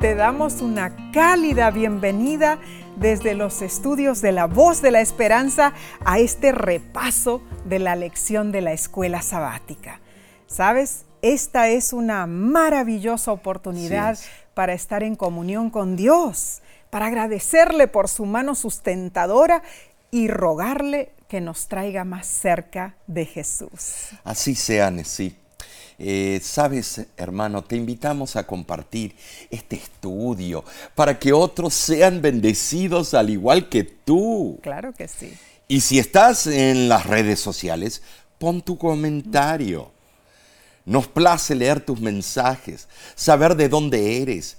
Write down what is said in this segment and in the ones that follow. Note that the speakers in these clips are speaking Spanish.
te damos una cálida bienvenida desde los estudios de la voz de la esperanza a este repaso de la lección de la escuela sabática. ¿Sabes? Esta es una maravillosa oportunidad para estar en comunión con Dios, para agradecerle por su mano sustentadora y rogarle que nos traiga más cerca de Jesús. Así sea, sí. Eh, Sabes, hermano, te invitamos a compartir este estudio para que otros sean bendecidos al igual que tú. Claro que sí. Y si estás en las redes sociales, pon tu comentario. Nos place leer tus mensajes, saber de dónde eres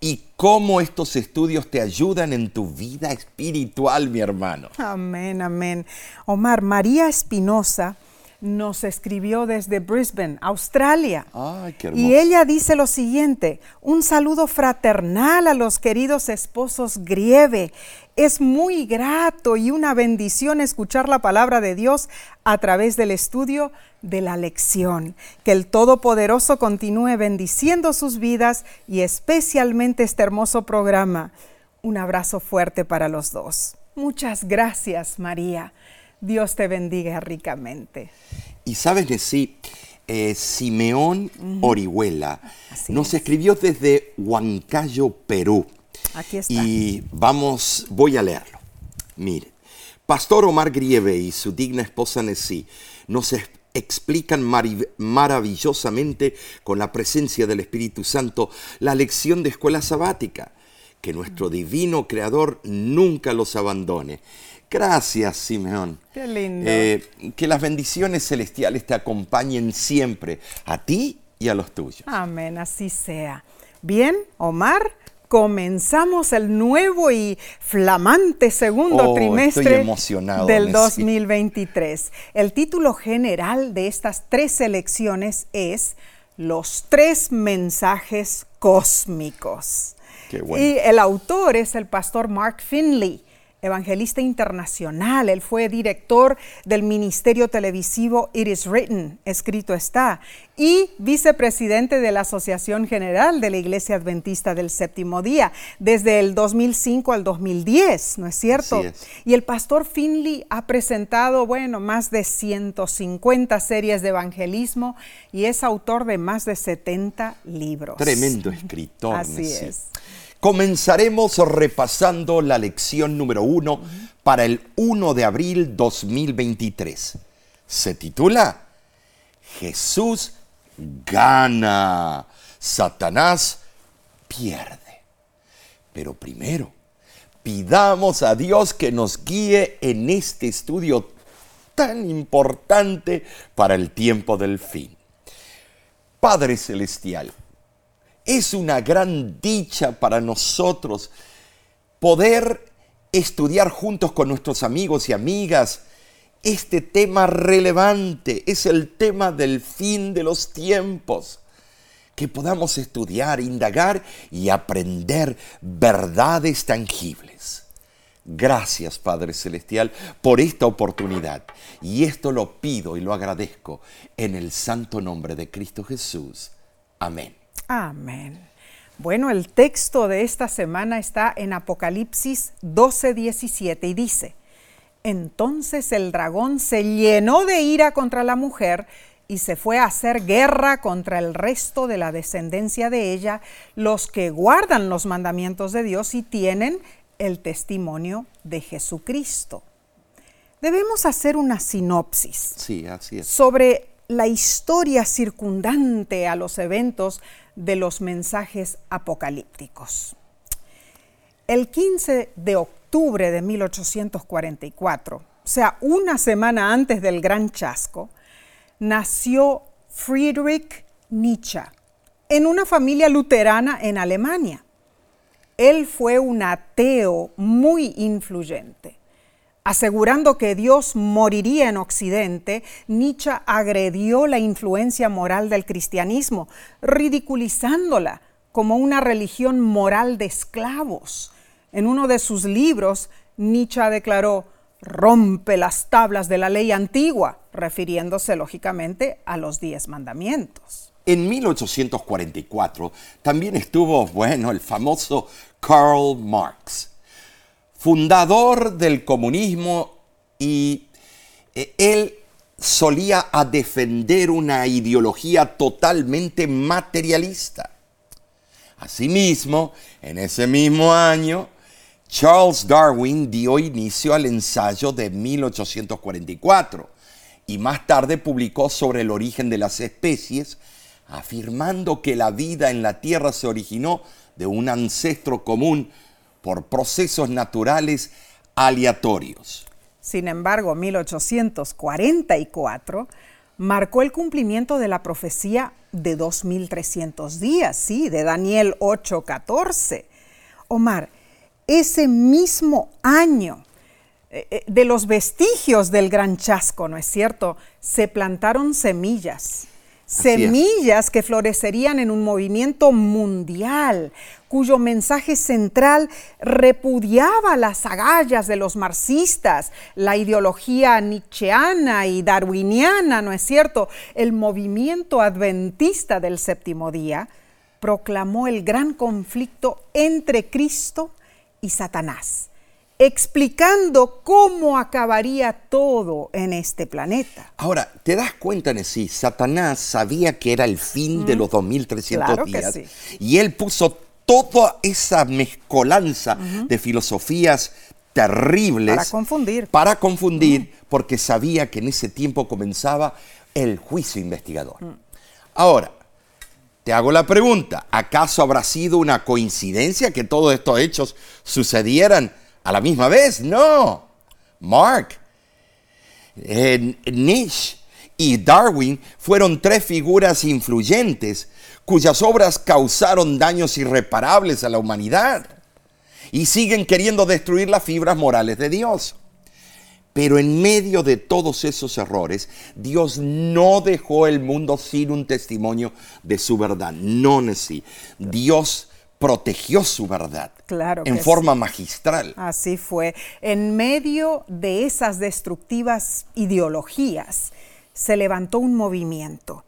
y cómo estos estudios te ayudan en tu vida espiritual, mi hermano. Amén, amén. Omar, María Espinosa nos escribió desde Brisbane, Australia. Ay, qué hermoso. Y ella dice lo siguiente, un saludo fraternal a los queridos esposos Grieve. Es muy grato y una bendición escuchar la palabra de Dios a través del estudio de la lección. Que el Todopoderoso continúe bendiciendo sus vidas y especialmente este hermoso programa. Un abrazo fuerte para los dos. Muchas gracias, María. Dios te bendiga ricamente. Y sabes de sí, eh, Simeón Orihuela Así nos es. escribió desde Huancayo, Perú. Aquí está. Y vamos, voy a leerlo. Mire, Pastor Omar Grieve y su digna esposa Nessie nos explican maravillosamente con la presencia del Espíritu Santo la lección de escuela sabática. Que nuestro divino Creador nunca los abandone. Gracias, Simeón. Qué lindo. Eh, que las bendiciones celestiales te acompañen siempre, a ti y a los tuyos. Amén, así sea. Bien, Omar, comenzamos el nuevo y flamante segundo Oh, trimestre del Nessie. 2023. El título general de estas tres selecciones es Los tres mensajes cósmicos. Qué bueno. Y el autor es el pastor Mark Finley, evangelista internacional. Él fue director del ministerio televisivo It Is Written, escrito está, y vicepresidente de la Asociación General de la Iglesia Adventista del Séptimo Día desde el 2005 al 2010, ¿no es cierto? Es. Y el pastor Finley ha presentado, bueno, más de 150 series de evangelismo y es autor de más de 70 libros. Tremendo escritor. Así es. Comenzaremos repasando la lección número uno para el 1 de abril 2023. Se titula Jesús gana, Satanás pierde. Pero primero, pidamos a Dios que nos guíe en este estudio tan importante para el tiempo del fin. Padre Celestial, es una gran dicha para nosotros poder estudiar juntos con nuestros amigos y amigas este tema relevante, es el tema del fin de los tiempos. Que podamos estudiar, indagar y aprender verdades tangibles. Gracias, Padre Celestial, por esta oportunidad. Y esto lo pido y lo agradezco en el santo nombre de Cristo Jesús. Amén. Amén. Bueno, el texto de esta semana está en Apocalipsis 12, 17 y dice, entonces el dragón se llenó de ira contra la mujer y se fue a hacer guerra contra el resto de la descendencia de ella, los que guardan los mandamientos de Dios y tienen el testimonio de Jesucristo. Debemos hacer una sinopsis Sí, así es. sobre la historia circundante a los eventos de los mensajes apocalípticos. El 15 de octubre de 1844, o sea, una semana antes del gran chasco, nació Friedrich Nietzsche en una familia luterana en Alemania. Él fue un ateo muy influyente. Asegurando que Dios moriría en Occidente, Nietzsche agredió la influencia moral del cristianismo, ridiculizándola como una religión moral de esclavos. En uno de sus libros, Nietzsche declaró, rompe las tablas de la ley antigua, refiriéndose lógicamente a los diez mandamientos. En 1844 también estuvo, bueno, el famoso Karl Marx, fundador del comunismo y eh, él solía a defender una ideología totalmente materialista. Asimismo, en ese mismo año, Charles Darwin dio inicio al ensayo de 1844 y más tarde publicó sobre el origen de las especies, afirmando que la vida en la Tierra se originó de un ancestro común por procesos naturales aleatorios. Sin embargo, 1844 marcó el cumplimiento de la profecía de 2300 días, sí, de Daniel 8:14. Omar, ese mismo año eh, eh, de los vestigios del gran chasco, ¿no es cierto? Se plantaron semillas semillas que florecerían en un movimiento mundial, cuyo mensaje central repudiaba las agallas de los marxistas, la ideología nietzscheana y darwiniana, ¿no es cierto? El movimiento adventista del séptimo día proclamó el gran conflicto entre Cristo y Satanás explicando cómo acabaría todo en este planeta. Ahora, ¿te das cuenta, Nessie? Satanás sabía que era el fin de los 2300 días y él puso toda esa mezcolanza de filosofías terribles para confundir. Para confundir, porque sabía que en ese tiempo comenzaba el juicio investigador. Ahora, te hago la pregunta, ¿acaso habrá sido una coincidencia que todos estos hechos sucedieran a la misma vez. No. Mark, eh, Nietzsche y Darwin fueron tres figuras influyentes cuyas obras causaron daños irreparables a la humanidad y siguen queriendo destruir las fibras morales de Dios. Pero en medio de todos esos errores, Dios no dejó el mundo sin un testimonio de su verdad. No, sí. Dios protegió su verdad claro en forma magistral. Así fue. En medio de esas destructivas ideologías se levantó un movimiento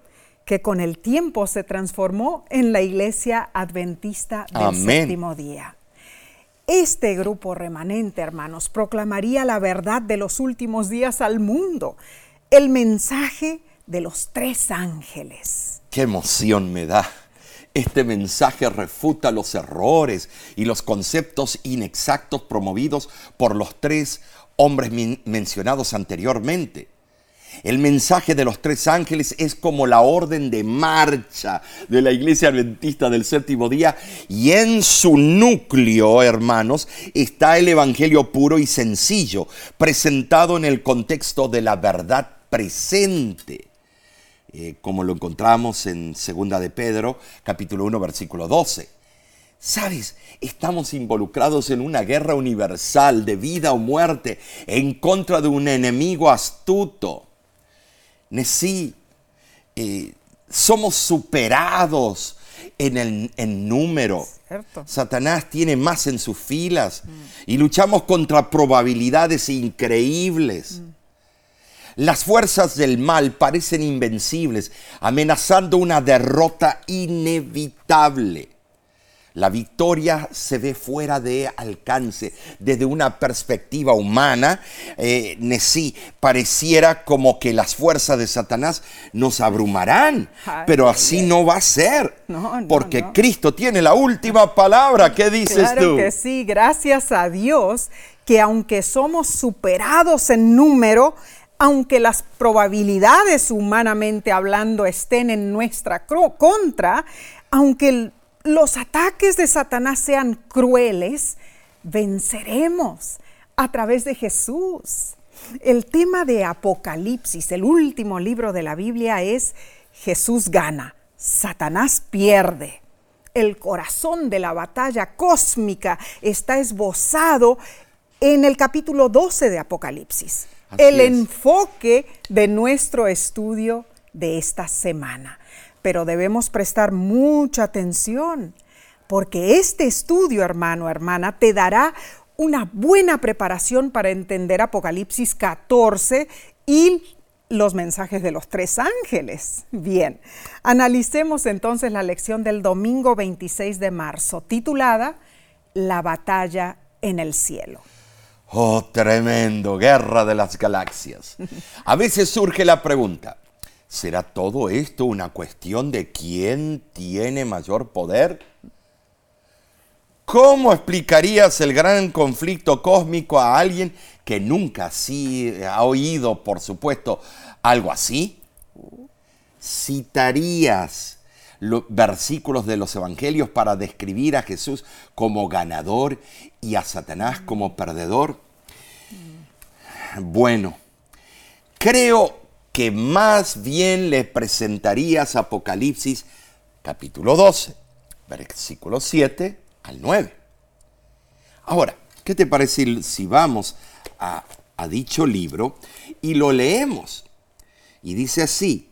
que con el tiempo se transformó en la iglesia adventista del séptimo día. Este grupo remanente, hermanos, proclamaría la verdad de los últimos días al mundo, el mensaje de los tres ángeles. ¡Qué emoción me da! Este mensaje refuta los errores y los conceptos inexactos promovidos por los tres hombres mencionados anteriormente. El mensaje de los tres ángeles es como la orden de marcha de la iglesia adventista del séptimo día y en su núcleo, hermanos, está el Evangelio puro y sencillo, presentado en el contexto de la verdad presente. Eh, como lo encontramos en Segunda de Pedro, capítulo 1, versículo 12. Sabes, estamos involucrados en una guerra universal de vida o muerte en contra de un enemigo astuto. Sí, eh, somos superados en el número. Satanás tiene más en sus filas y luchamos contra probabilidades increíbles. Mm. Las fuerzas del mal parecen invencibles, amenazando una derrota inevitable. La victoria se ve fuera de alcance. Desde una perspectiva humana, eh, pareciera como que las fuerzas de Satanás nos abrumarán, pero así no va a ser, porque Cristo tiene la última palabra. ¿Qué dices claro que sí, gracias a Dios que aunque somos superados en número, aunque las probabilidades humanamente hablando estén en nuestra contra, aunque los ataques de Satanás sean crueles, venceremos a través de Jesús. El tema de Apocalipsis, el último libro de la Biblia, es Jesús gana, Satanás pierde. El corazón de la batalla cósmica está esbozado en el capítulo 12 de Apocalipsis el enfoque de nuestro estudio de esta semana. Pero debemos prestar mucha atención, porque este estudio, hermano, hermana, te dará una buena preparación para entender Apocalipsis 14 y los mensajes de los tres ángeles. Bien, analicemos entonces la lección del domingo 26 de marzo, titulada La batalla en el cielo. Oh, tremendo, guerra de las galaxias. A veces surge la pregunta, ¿será todo esto una cuestión de quién tiene mayor poder? ¿Cómo explicarías el gran conflicto cósmico a alguien que nunca ha oído, por supuesto, algo así? ¿Citarías los versículos de los evangelios para describir a Jesús como ganador y a Satanás como perdedor? Bueno, creo que más bien le presentarías Apocalipsis capítulo 12, versículo 7 al 9. Ahora, ¿qué te parece si vamos a, a dicho libro y lo leemos? Y dice así,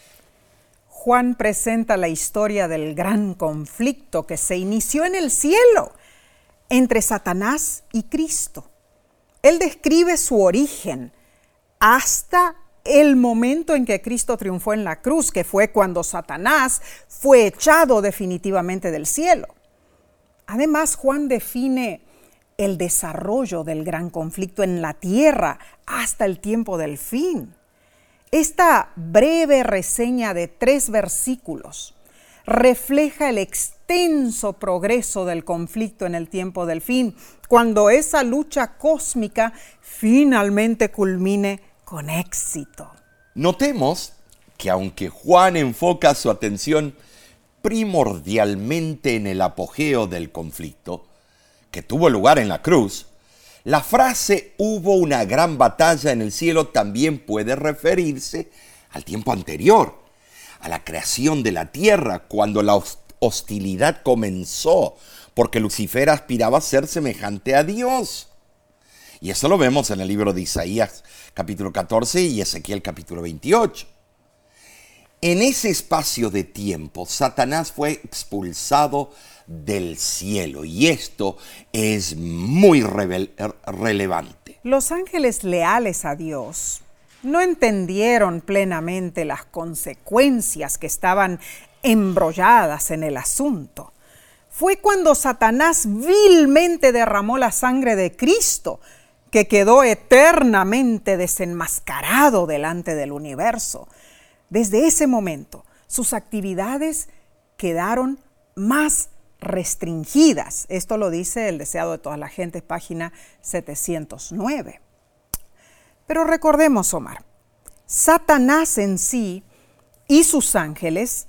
Juan presenta la historia del gran conflicto que se inició en el cielo entre Satanás y Cristo. Él describe su origen hasta el momento en que Cristo triunfó en la cruz, que fue cuando Satanás fue echado definitivamente del cielo. Además, Juan define el desarrollo del gran conflicto en la tierra hasta el tiempo del fin. Esta breve reseña de tres versículos refleja el extenso progreso del conflicto en el tiempo del fin, cuando esa lucha cósmica finalmente culmine con éxito. Notemos que aunque Juan enfoca su atención primordialmente en el apogeo del conflicto, que tuvo lugar en la cruz, la frase hubo una gran batalla en el cielo también puede referirse al tiempo anterior, a la creación de la tierra, cuando la hostilidad comenzó, porque Lucifer aspiraba a ser semejante a Dios. Y eso lo vemos en el libro de Isaías capítulo 14 y Ezequiel capítulo 28. En ese espacio de tiempo, Satanás fue expulsado del cielo y esto es muy relevante. Los ángeles leales a Dios no entendieron plenamente las consecuencias que estaban embrolladas en el asunto. Fue cuando Satanás vilmente derramó la sangre de Cristo que quedó eternamente desenmascarado delante del universo. Desde ese momento, sus actividades quedaron más restringidas. Esto lo dice el deseado de toda la gente, página 709. Pero recordemos, Omar, Satanás en sí y sus ángeles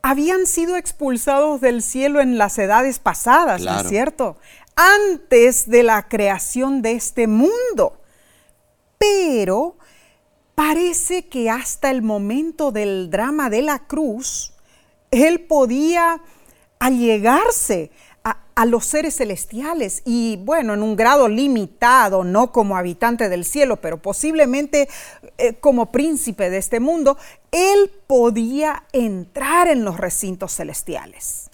habían sido expulsados del cielo en las edades pasadas, ¿no es cierto? antes de la creación de este mundo. Pero parece que hasta el momento del drama de la cruz, él podía allegarse a, los seres celestiales y bueno, en un grado limitado, no como habitante del cielo, pero posiblemente eh, como príncipe de este mundo, él podía entrar en los recintos celestiales.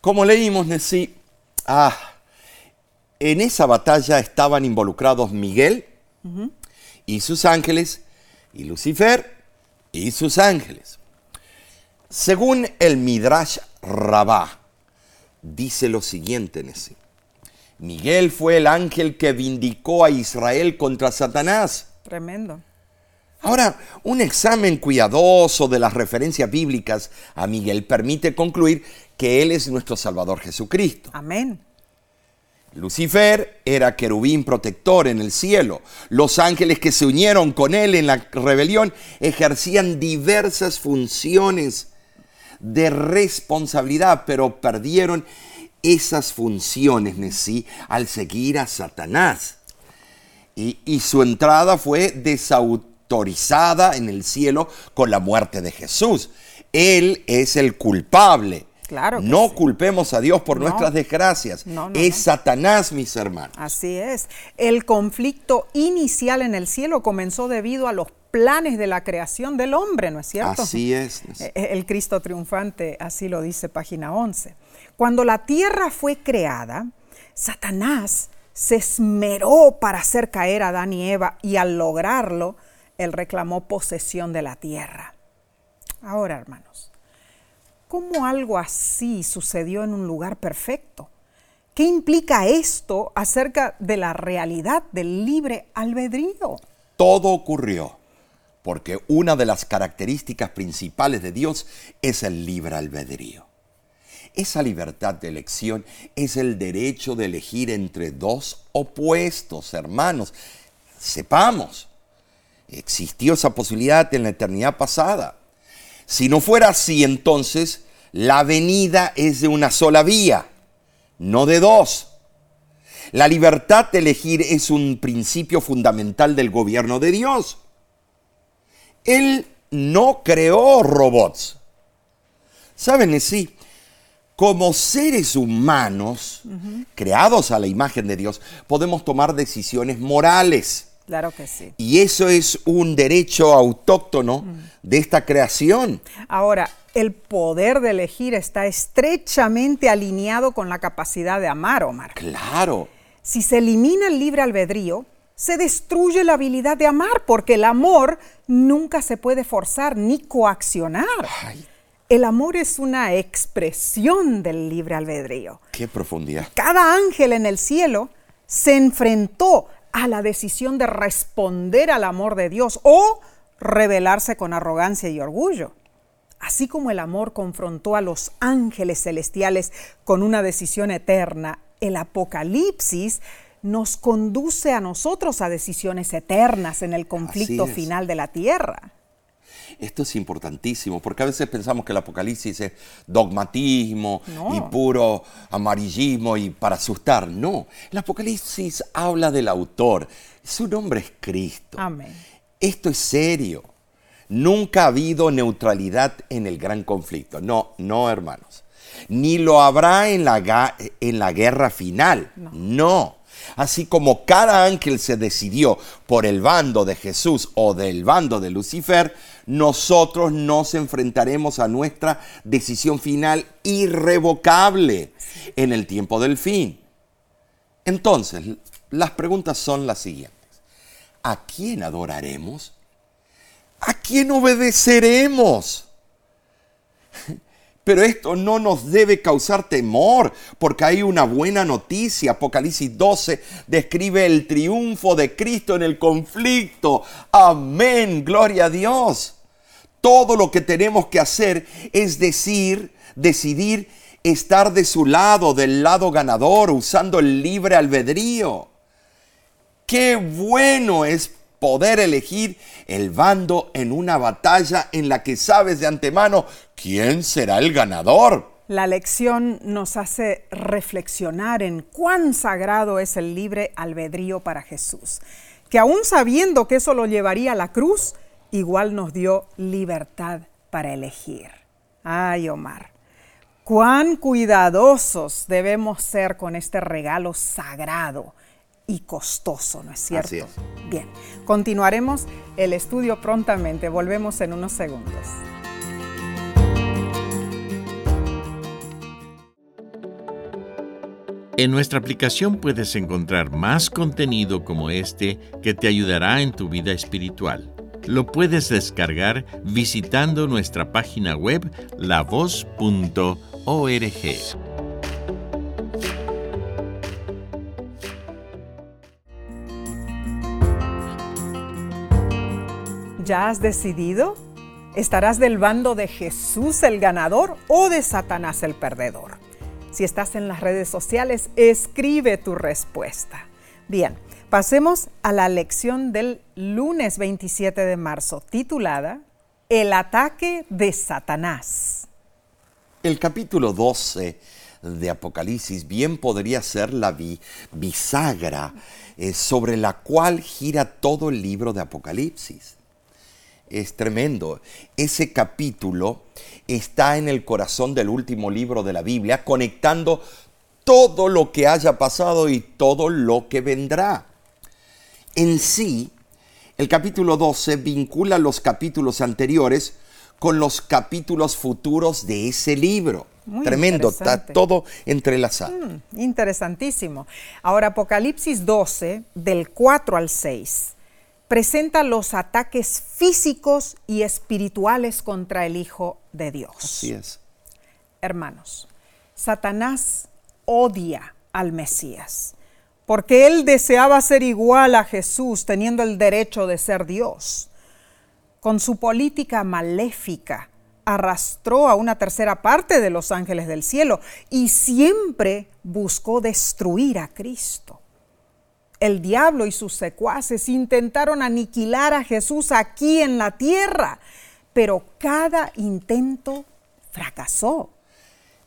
Como leímos, Nessie, ah, en esa batalla estaban involucrados Miguel y sus ángeles, y Lucifer y sus ángeles. Según el Midrash Rabá, dice lo siguiente en ese. Miguel fue el ángel que vindicó a Israel contra Satanás. Tremendo. Ahora, un examen cuidadoso de las referencias bíblicas a Miguel permite concluir que Él es nuestro Salvador Jesucristo. Amén. Lucifer era querubín protector en el cielo. Los ángeles que se unieron con él en la rebelión ejercían diversas funciones de responsabilidad, pero perdieron esas funciones sí al seguir a Satanás. Y, su entrada fue autorizada en el cielo con la muerte de Jesús. Él es el culpable. Claro que no sí. culpemos a Dios por No. nuestras desgracias. No, no, es. Satanás, mis hermanos. Así es. El conflicto inicial en el cielo comenzó debido a los planes de la creación del hombre, ¿no es cierto? Así es. El Cristo triunfante, así lo dice página 11. Cuando la tierra fue creada, Satanás se esmeró para hacer caer a Adán y Eva y al lograrlo, él reclamó posesión de la tierra. Ahora, hermanos, ¿cómo algo así sucedió en un lugar perfecto? ¿Qué implica esto acerca de la realidad del libre albedrío? Todo ocurrió porque una de las características principales de Dios es el libre albedrío. Esa libertad de elección es el derecho de elegir entre dos opuestos, hermanos. Sepamos, existió esa posibilidad en la eternidad pasada. Si no fuera así, entonces la venida es de una sola vía, no de dos. La libertad de elegir es un principio fundamental del gobierno de Dios. Él no creó robots. ¿Saben? Sí, como seres humanos, creados a la imagen de Dios, podemos tomar decisiones morales. Claro que sí. Y eso es un derecho autóctono de esta creación. Ahora, el poder de elegir está estrechamente alineado con la capacidad de amar, Omar. Claro. Si se elimina el libre albedrío, se destruye la habilidad de amar, porque el amor nunca se puede forzar ni coaccionar. Ay, El amor es una expresión del libre albedrío. qué profundidad. Cada ángel en el cielo se enfrentó a la decisión de responder al amor de Dios o rebelarse con arrogancia y orgullo. Así como el amor confrontó a los ángeles celestiales con una decisión eterna, el Apocalipsis nos conduce a nosotros a decisiones eternas en el conflicto final de la tierra. Esto es importantísimo, porque a veces pensamos que el Apocalipsis es dogmatismo No. y puro amarillismo y para asustar. No, el Apocalipsis habla del autor. Su nombre es Cristo. Amén. Esto es serio. Nunca ha habido neutralidad en el gran conflicto. No, no, hermanos. Ni lo habrá en la, en la guerra final. no. Así como cada ángel se decidió por el bando de Jesús o del bando de Lucifer, nosotros nos enfrentaremos a nuestra decisión final irrevocable en el tiempo del fin. Entonces, las preguntas son las siguientes. ¿A quién adoraremos? ¿A quién obedeceremos? Pero esto no nos debe causar temor, porque hay una buena noticia. Apocalipsis 12 describe el triunfo de Cristo en el conflicto. Amén, gloria a Dios. Todo lo que tenemos que hacer es decir, decidir estar de su lado, del lado ganador, usando el libre albedrío. Qué bueno es poder elegir el bando en una batalla en la que sabes de antemano quién será el ganador. La lección nos hace reflexionar en cuán sagrado es el libre albedrío para Jesús, que aún sabiendo que eso lo llevaría a la cruz, igual nos dio libertad para elegir. Ay, Omar, cuán cuidadosos debemos ser con este regalo sagrado y costoso, ¿no es cierto? Así es. Bien, continuaremos el estudio prontamente, volvemos en unos segundos. En nuestra aplicación puedes encontrar más contenido como este que te ayudará en tu vida espiritual. Lo puedes descargar visitando nuestra página web lavoz.org. ¿Ya has decidido? ¿Estarás del bando de Jesús el ganador o de Satanás el perdedor? Si estás en las redes sociales, escribe tu respuesta. Bien, pasemos a la lección del lunes 27 de marzo, titulada El ataque de Satanás. El capítulo 12 de Apocalipsis bien podría ser la bi- bisagra eh, sobre la cual gira todo el libro de Apocalipsis. es tremendo. Ese capítulo está en el corazón del último libro de la Biblia, conectando todo lo que haya pasado y todo lo que vendrá. En sí, el capítulo 12 vincula los capítulos anteriores con los capítulos futuros de ese libro. Tremendo, está todo entrelazado. Mm, interesantísimo. Ahora, Apocalipsis 12, del 4 al 6, presenta los ataques físicos y espirituales contra el Hijo de Dios. Así es. Hermanos, Satanás odia al Mesías, porque él deseaba ser igual a Jesús, teniendo el derecho de ser Dios. Con su política maléfica, arrastró a una tercera parte de los ángeles del cielo y siempre buscó destruir a Cristo. El diablo y sus secuaces intentaron aniquilar a Jesús aquí en la tierra, pero cada intento fracasó.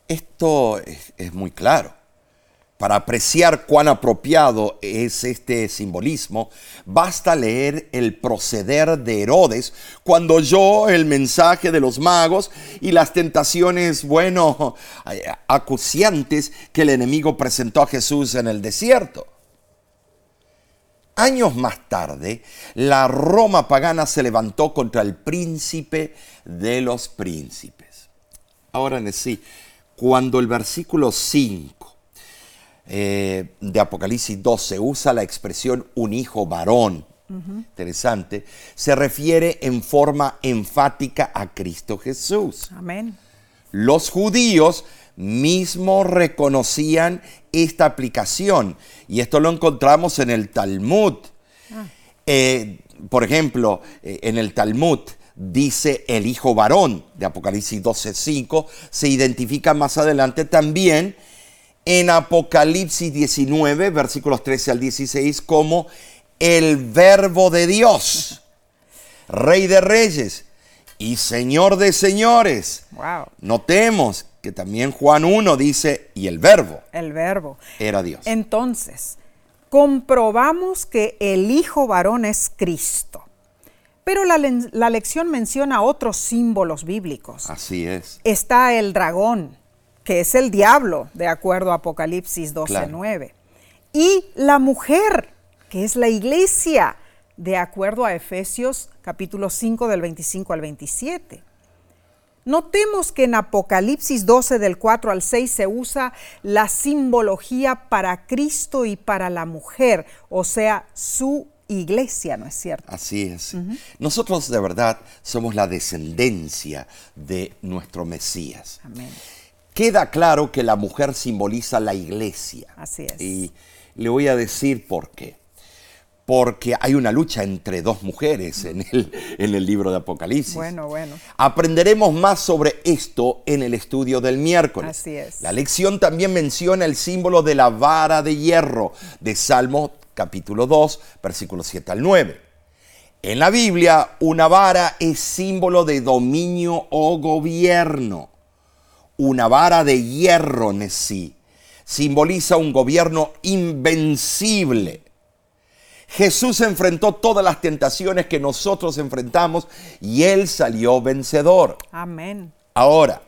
Esto es, muy claro. Para apreciar cuán apropiado es este simbolismo, basta leer el proceder de Herodes cuando oyó el mensaje de los magos y las tentaciones, bueno, acuciantes que el enemigo presentó a Jesús en el desierto. Años más tarde, la Roma pagana se levantó contra el príncipe de los príncipes. Ahora en sí, cuando el versículo 5 eh, de Apocalipsis 12 usa la expresión un hijo varón, interesante, se refiere en forma enfática a Cristo Jesús. Amén. Los judíos mismos reconocían esta aplicación y esto lo encontramos en el Talmud. Ah. Eh, por ejemplo, eh, en el Talmud dice el hijo varón de Apocalipsis 12:5, se identifica más adelante también en Apocalipsis 19, versículos 13 al 16, como el verbo de Dios, rey de reyes y señor de señores. Notemos que también Juan 1 dice, y el verbo. El verbo. Era Dios. Entonces, comprobamos que el Hijo varón es Cristo. Pero la, lección menciona otros símbolos bíblicos. Así es. Está el dragón, que es el diablo, de acuerdo a Apocalipsis 12:9. Y la mujer, que es la iglesia, de acuerdo a Efesios capítulo 5 del 25 al 27. Notemos que en Apocalipsis 12 del 4 al 6 se usa la simbología para Cristo y para la mujer, o sea, su iglesia, ¿no es cierto? Así es. Nosotros de verdad somos la descendencia de nuestro Mesías. Amén queda claro que la mujer simboliza la iglesia. Así es. Y le voy a decir por qué. Porque hay una lucha entre dos mujeres en el, en el libro de Apocalipsis. Bueno, bueno. Aprenderemos más sobre esto en el estudio del miércoles. Así es. La lección también menciona el símbolo de la vara de hierro de Salmo capítulo 2, versículos 7 al 9. En la Biblia, una vara es símbolo de dominio o gobierno una vara de hierro en sí. Simboliza un gobierno invencible. Jesús enfrentó todas las tentaciones que nosotros enfrentamos y él salió vencedor. Amén. Ahora,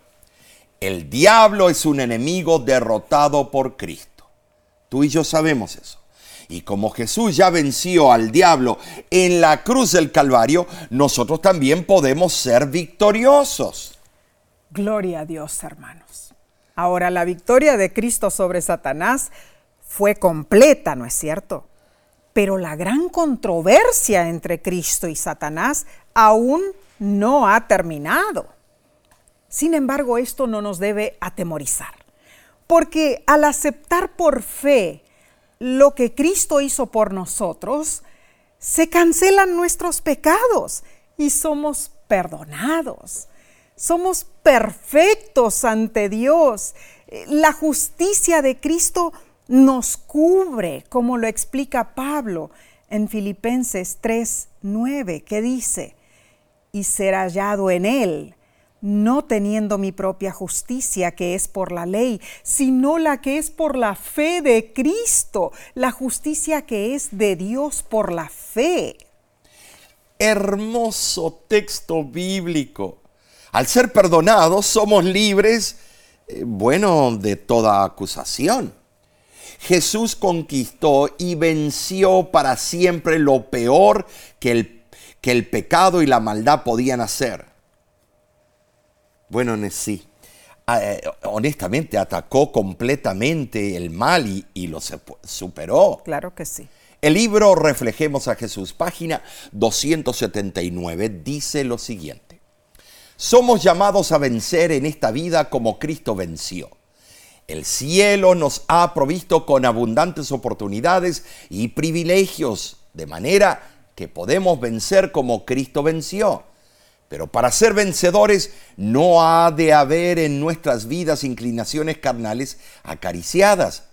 el diablo es un enemigo derrotado por Cristo. Tú y yo sabemos eso. Y como Jesús ya venció al diablo en la cruz del Calvario, nosotros también podemos ser victoriosos. Gloria a Dios, hermanos. Ahora, la victoria de Cristo sobre Satanás fue completa, ¿no es cierto? Pero la gran controversia entre Cristo y Satanás aún no ha terminado. Sin embargo, esto no nos debe atemorizar, porque al aceptar por fe lo que Cristo hizo por nosotros, se cancelan nuestros pecados y somos perdonados. Somos perfectos ante Dios. La justicia de Cristo nos cubre, como lo explica Pablo en Filipenses 3:9, que dice, y ser hallado en él, no teniendo mi propia justicia que es por la ley, sino la que es por la fe de Cristo, la justicia que es de Dios por la fe. hermoso texto bíblico. Al ser perdonados somos libres, eh, bueno, de toda acusación. Jesús conquistó y venció para siempre lo peor que el, que el pecado y la maldad podían hacer. Bueno, sí, eh, honestamente atacó completamente el mal y, y lo superó. Claro que sí. El libro Reflejemos a Jesús, página 279, dice lo siguiente. Somos llamados a vencer en esta vida como Cristo venció. El cielo nos ha provisto con abundantes oportunidades y privilegios, de manera que podemos vencer como Cristo venció. Pero para ser vencedores no ha de haber en nuestras vidas inclinaciones carnales acariciadas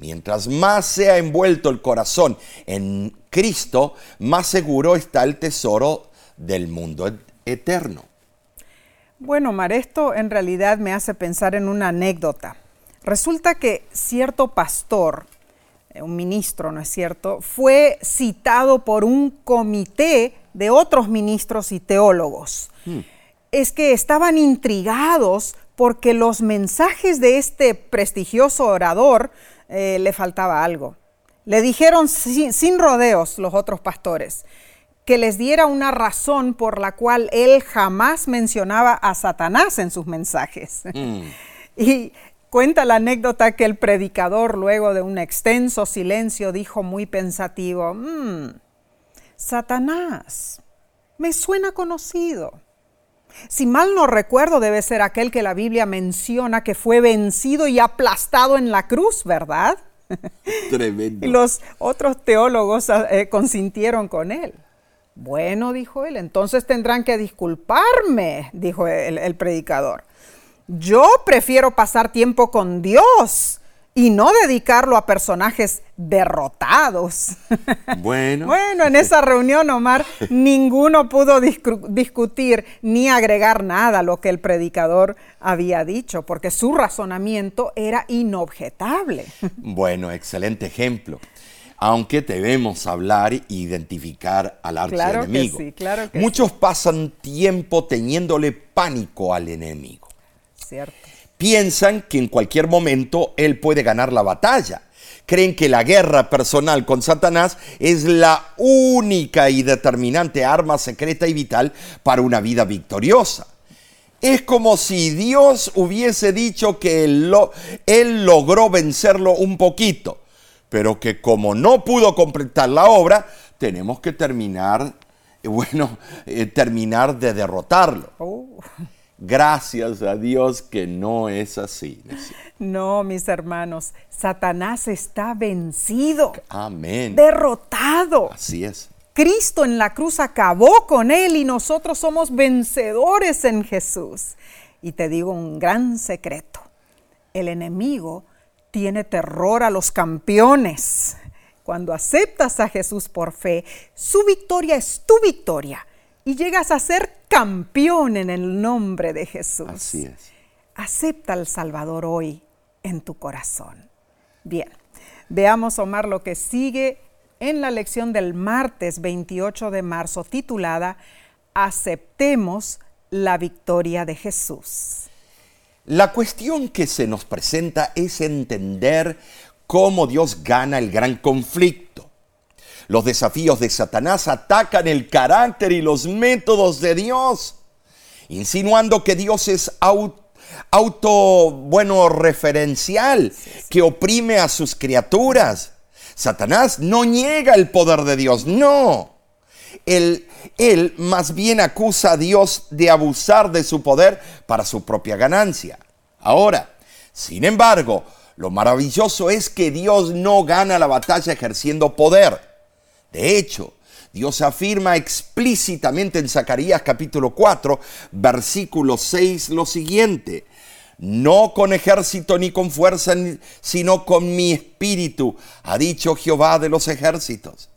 Mientras más sea envuelto el corazón en Cristo, más seguro está el tesoro del mundo eterno. Bueno, Mar, esto en realidad me hace pensar en una anécdota. Resulta que cierto pastor, eh, un ministro, ¿no es cierto?, fue citado por un comité de otros ministros y teólogos. Hmm. Es que estaban intrigados porque los mensajes de este prestigioso orador eh, le faltaba algo. Le dijeron sin, rodeos los otros pastores que les diera una razón por la cual él jamás mencionaba a Satanás en sus mensajes. Mm. Y cuenta la anécdota que el predicador, luego de un extenso silencio, dijo muy pensativo, mm, Satanás, me suena conocido. Si mal no recuerdo, debe ser aquel que la Biblia menciona que fue vencido y aplastado en la cruz, ¿verdad? Tremendo. y los otros teólogos eh, consintieron con él. Bueno, dijo él, entonces tendrán que disculparme, dijo el predicador. Yo prefiero pasar tiempo con Dios y no dedicarlo a personajes derrotados. Bueno. bueno, en esa reunión, Omar, ninguno pudo discutir ni agregar nada a lo que el predicador había dicho, porque su razonamiento era inobjetable. Bueno, excelente ejemplo. Aunque debemos hablar e identificar al archienemigo. Claro claro Muchos pasan tiempo teniéndole pánico al enemigo. Cierto piensan que en cualquier momento él puede ganar la batalla. Creen que la guerra personal con Satanás es la única y determinante arma secreta y vital para una vida victoriosa. Es como si Dios hubiese dicho que él, él logró vencerlo un poquito, pero que como no pudo completar la obra, tenemos que terminar, bueno, eh, terminar de derrotarlo. Oh. Gracias a Dios que no es así. No, mis hermanos, Satanás está vencido. Amén. Derrotado. Así es. Cristo en la cruz acabó con él y nosotros somos vencedores en Jesús. Y te digo un gran secreto. El enemigo tiene terror a los campeones. Cuando aceptas a Jesús por fe, su victoria es tu victoria y llegas a ser campeón en el nombre de Jesús. Así es. Acepta al Salvador hoy en tu corazón. Bien, veamos, Omar, lo que sigue en la lección del martes 28 de marzo titulada Aceptemos la victoria de Jesús. La cuestión que se nos presenta es entender cómo Dios gana el gran conflicto. Los desafíos de Satanás atacan el carácter y los métodos de Dios, insinuando que Dios es auto, bueno, referencial, que oprime a sus criaturas. Satanás no niega el poder de Dios, no. Él, él más bien acusa a Dios de abusar de su poder para su propia ganancia. Ahora, sin embargo, lo maravilloso es que Dios no gana la batalla ejerciendo poder. De hecho, Dios afirma explícitamente en Zacarías capítulo 4, versículo 6 lo siguiente. No con ejército ni con fuerza, sino con mi espíritu, ha dicho Jehová de los ejércitos.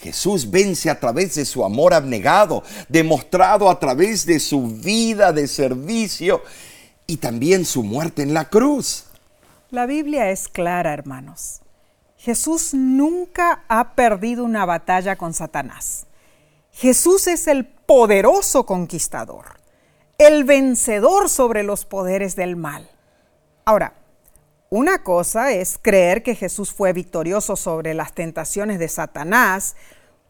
Jesús vence a través de su amor abnegado, demostrado a través de su vida de servicio y también su muerte en la cruz. La Biblia es clara, hermanos. Jesús nunca ha perdido una batalla con Satanás. Jesús es el poderoso conquistador, el vencedor sobre los poderes del mal. Ahora, una cosa es creer que Jesús fue victorioso sobre las tentaciones de Satanás.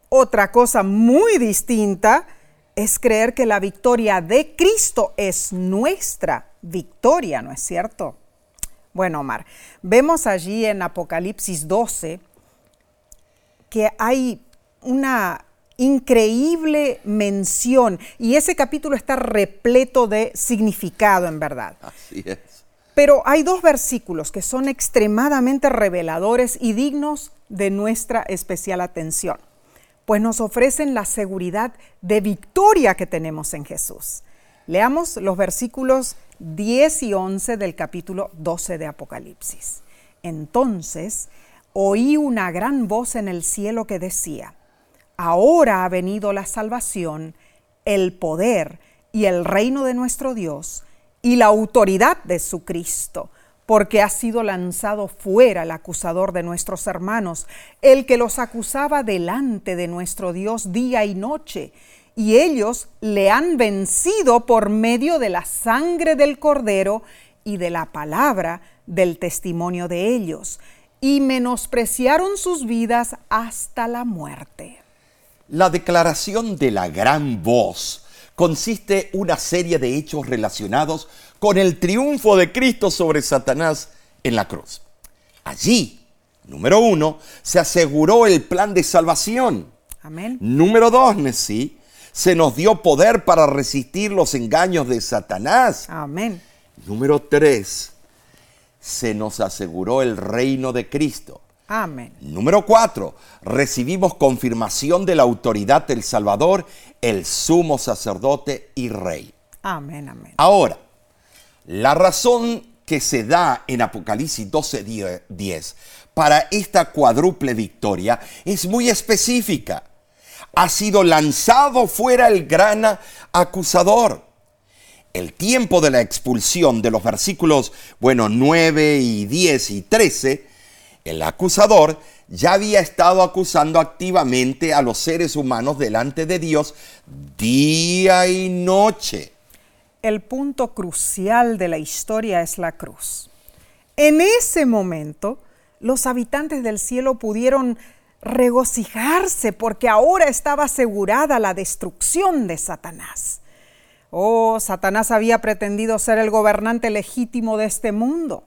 Otra cosa muy distinta es creer que la victoria de Cristo es nuestra victoria, ¿no es cierto? Bueno, Omar, vemos allí en Apocalipsis 12 que hay una increíble mención y ese capítulo está repleto de significado en verdad. Así es. Pero hay dos versículos que son extremadamente reveladores y dignos de nuestra especial atención, pues nos ofrecen la seguridad de victoria que tenemos en Jesús. Leamos los versículos 10 y 11 del capítulo 12 de Apocalipsis. Entonces oí una gran voz en el cielo que decía, ahora ha venido la salvación, el poder y el reino de nuestro Dios y la autoridad de su Cristo, porque ha sido lanzado fuera el acusador de nuestros hermanos, el que los acusaba delante de nuestro Dios día y noche, y ellos le han vencido por medio de la sangre del cordero y de la palabra del testimonio de ellos, y menospreciaron sus vidas hasta la muerte. La declaración de la gran voz consiste una serie de hechos relacionados con el triunfo de Cristo sobre Satanás en la cruz. Allí, número uno, se aseguró el plan de salvación. Amén. Número dos, Nesí, se nos dio poder para resistir los engaños de Satanás. Amén. Número tres, se nos aseguró el reino de Cristo. Amén. Número cuatro, recibimos confirmación de la autoridad del Salvador, el sumo sacerdote y rey. Amén, amén. Ahora, la razón que se da en Apocalipsis 12, 10 para esta cuádruple victoria es muy específica. Ha sido lanzado fuera el gran acusador. El tiempo de la expulsión de los versículos, bueno, 9 y 10 y 13 el acusador ya había estado acusando activamente a los seres humanos delante de Dios día y noche. El punto crucial de la historia es la cruz. En ese momento, los habitantes del cielo pudieron regocijarse porque ahora estaba asegurada la destrucción de Satanás. Oh, Satanás había pretendido ser el gobernante legítimo de este mundo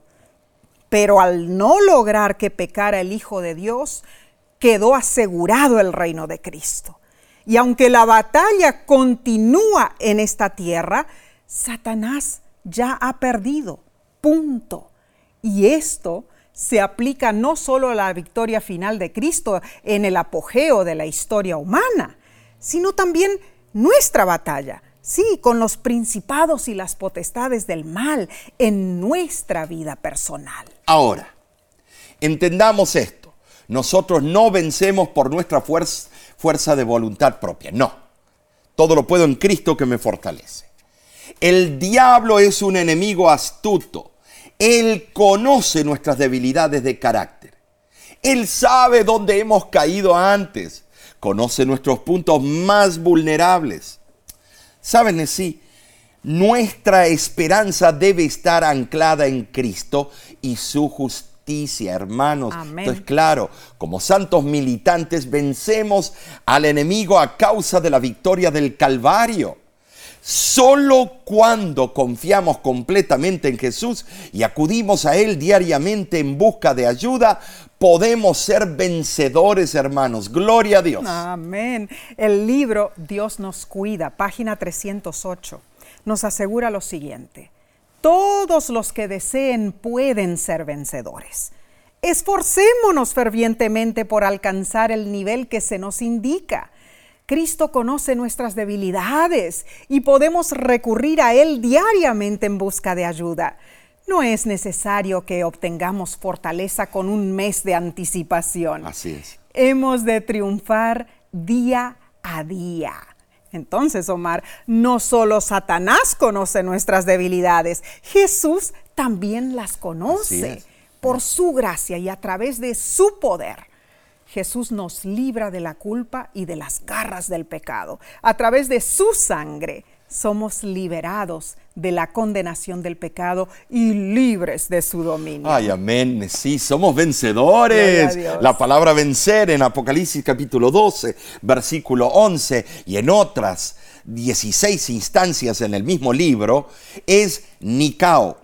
pero al no lograr que pecara el Hijo de Dios, quedó asegurado el reino de Cristo. Y aunque la batalla continúa en esta tierra, Satanás ya ha perdido. Punto. Y esto se aplica no solo a la victoria final de Cristo en el apogeo de la historia humana, sino también nuestra batalla, sí, con los principados y las potestades del mal en nuestra vida personal. Ahora, entendamos esto. Nosotros no vencemos por nuestra fuerza, fuerza de voluntad propia. No. Todo lo puedo en Cristo que me fortalece. El diablo es un enemigo astuto. Él conoce nuestras debilidades de carácter. Él sabe dónde hemos caído antes. Conoce nuestros puntos más vulnerables. ¿Saben sí? Nuestra esperanza debe estar anclada en Cristo y su justicia, hermanos. Amén. Entonces, claro, como santos militantes vencemos al enemigo a causa de la victoria del Calvario. Solo cuando confiamos completamente en Jesús y acudimos a Él diariamente en busca de ayuda, podemos ser vencedores, hermanos. Gloria a Dios. Amén. El libro Dios nos cuida, página 308 nos asegura lo siguiente. Todos los que deseen pueden ser vencedores. Esforcémonos fervientemente por alcanzar el nivel que se nos indica. Cristo conoce nuestras debilidades y podemos recurrir a Él diariamente en busca de ayuda. No es necesario que obtengamos fortaleza con un mes de anticipación. Así es. Hemos de triunfar día a día. Entonces, Omar, no solo Satanás conoce nuestras debilidades, Jesús también las conoce por su gracia y a través de su poder. Jesús nos libra de la culpa y de las garras del pecado. A través de su sangre somos liberados de la condenación del pecado y libres de su dominio. Ay, amén. Sí, somos vencedores. La palabra vencer en Apocalipsis capítulo 12, versículo 11 y en otras 16 instancias en el mismo libro es Nikao